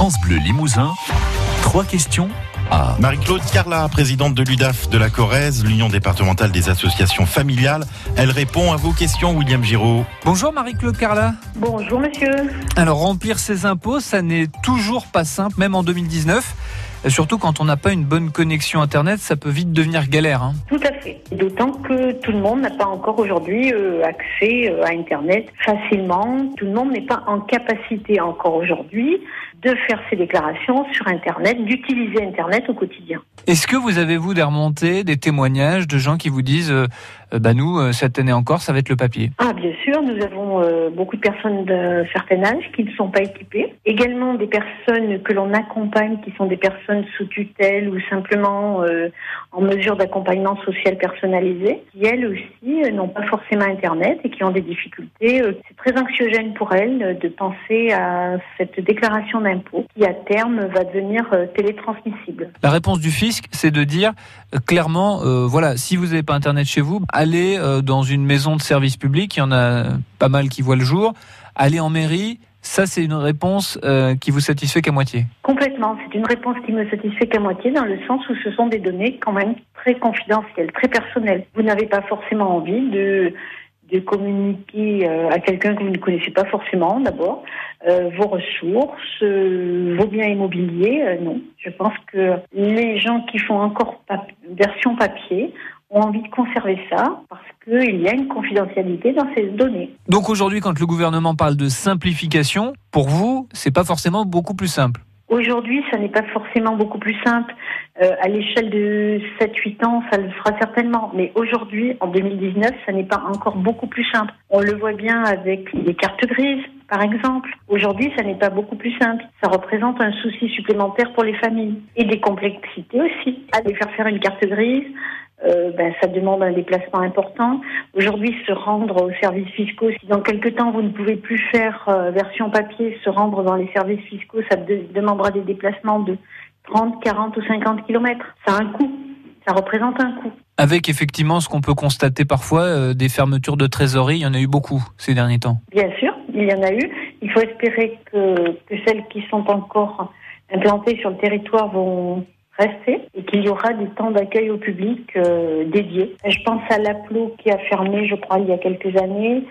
France Bleu Limousin, trois questions à Marie-Claude Carla, présidente de l'UDAF de la Corrèze, l'Union départementale des associations familiales. Elle répond à vos questions, William Giraud. Bonjour Marie-Claude Carla. Bonjour monsieur. Alors remplir ses impôts, ça n'est toujours pas simple, même en 2019. Et surtout quand on n'a pas une bonne connexion Internet, ça peut vite devenir galère. hein. Tout à fait. D'autant que tout le monde n'a pas encore aujourd'hui euh, accès euh, à Internet facilement. Tout le monde n'est pas en capacité encore aujourd'hui de faire ses déclarations sur Internet, d'utiliser Internet au quotidien. Est-ce que vous avez, vous, des remontées, des témoignages de gens qui vous disent euh, euh, bah nous, euh, cette année encore, ça va être le papier? Ah, bien sûr, nous avons euh, beaucoup de personnes d'un certain âge qui ne sont pas équipées. Également des personnes que l'on accompagne, qui sont des personnes sous tutelle ou simplement euh, en mesure d'accompagnement social personnalisé, qui elles aussi n'ont pas forcément Internet et qui ont des difficultés. C'est très anxiogène pour elles de penser à cette déclaration qui à terme va devenir euh, télétransmissible. La réponse du fisc, c'est de dire euh, clairement, euh, voilà, si vous n'avez pas Internet chez vous, allez euh, dans une maison de service public, il y en a pas mal qui voient le jour, allez en mairie, ça c'est une réponse euh, qui vous satisfait qu'à moitié. Complètement. C'est une réponse qui me satisfait qu'à moitié, dans le sens où ce sont des données quand même très confidentielles, très personnelles. Vous n'avez pas forcément envie de, de communiquer euh, à quelqu'un que vous ne connaissez pas forcément, d'abord, euh, vos ressources, euh, vos biens immobiliers. non. Je pense que les gens qui font encore version papier ont envie de conserver ça parce qu'il y a une confidentialité dans ces données. Donc aujourd'hui, quand le gouvernement parle de simplification, pour vous, c'est pas forcément beaucoup plus simple. Aujourd'hui, ça n'est pas forcément beaucoup plus simple. Euh, à l'échelle de 7-8 ans, ça le sera certainement. Mais aujourd'hui, en 2019, ça n'est pas encore beaucoup plus simple. On le voit bien avec les cartes grises, par exemple. Aujourd'hui, ça n'est pas beaucoup plus simple. Ça représente un souci supplémentaire pour les familles. Et des complexités aussi. Aller faire faire une carte grise, euh, ben, ça demande un déplacement important. Aujourd'hui, se rendre aux services fiscaux, si dans quelques temps vous ne pouvez plus faire euh, version papier, se rendre dans les services fiscaux, ça de- demandera des déplacements de 30, 40 ou 50 kilomètres. Ça a un coût. Ça représente un coût. Avec effectivement ce qu'on peut constater parfois, euh, des fermetures de trésorerie, il y en a eu beaucoup ces derniers temps. Bien sûr, il y en a eu. Il faut espérer que, celles qui sont encore implantées sur le territoire vont rester et qu'il y aura des temps d'accueil au public euh, dédiés. Je pense à l'Aplo qui a fermé, je crois, il y a quelques années.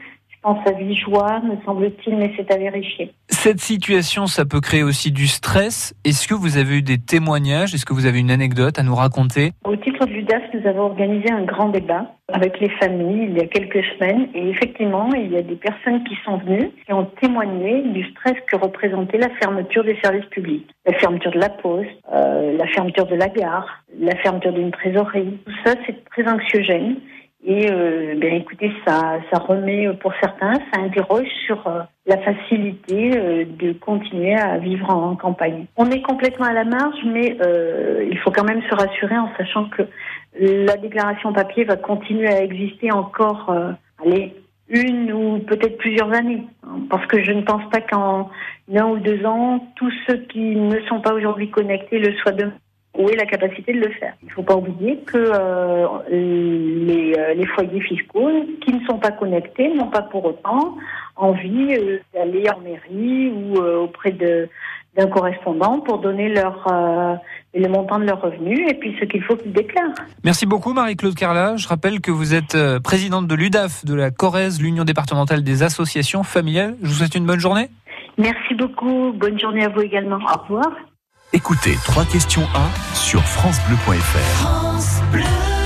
Pense à Vigeois, me semble-t-il, mais c'est à vérifier. Cette situation, ça peut créer aussi du stress. Est-ce que vous avez eu des témoignages? Est-ce que vous avez une anecdote à nous raconter? Au titre de l'UDAF, nous avons organisé un grand débat avec les familles il y a quelques semaines et effectivement, il y a des personnes qui sont venues et ont témoigné du stress que représentait la fermeture des services publics. La fermeture de la poste, euh, la fermeture de la gare, la fermeture d'une trésorerie. Tout ça, c'est très anxiogène. Et euh, ben, écoutez, ça, ça remet euh, pour certains, ça interroge sur euh, la facilité euh, de continuer à vivre en, campagne. On est complètement à la marge, mais il faut quand même se rassurer en sachant que la déclaration papier va continuer à exister encore, allez, une ou peut-être plusieurs années. Parce que je ne pense pas qu'en un ou deux ans, tous ceux qui ne sont pas aujourd'hui connectés le soient demain où est la capacité de le faire. Il ne faut pas oublier que euh, les, euh, les foyers fiscaux qui ne sont pas connectés n'ont pas pour autant envie euh, d'aller en mairie ou euh, auprès de d'un correspondant pour donner leur le montant de leurs revenus et puis ce qu'il faut qu'ils déclarent. Merci beaucoup Marie-Claude Carla. Je rappelle que vous êtes présidente de l'UDAF, de la Corrèze, l'Union départementale des associations familiales. Je vous souhaite une bonne journée. Merci beaucoup. Bonne journée à vous également. Au revoir. Écoutez trois questions à sur francebleu.fr. France Bleu.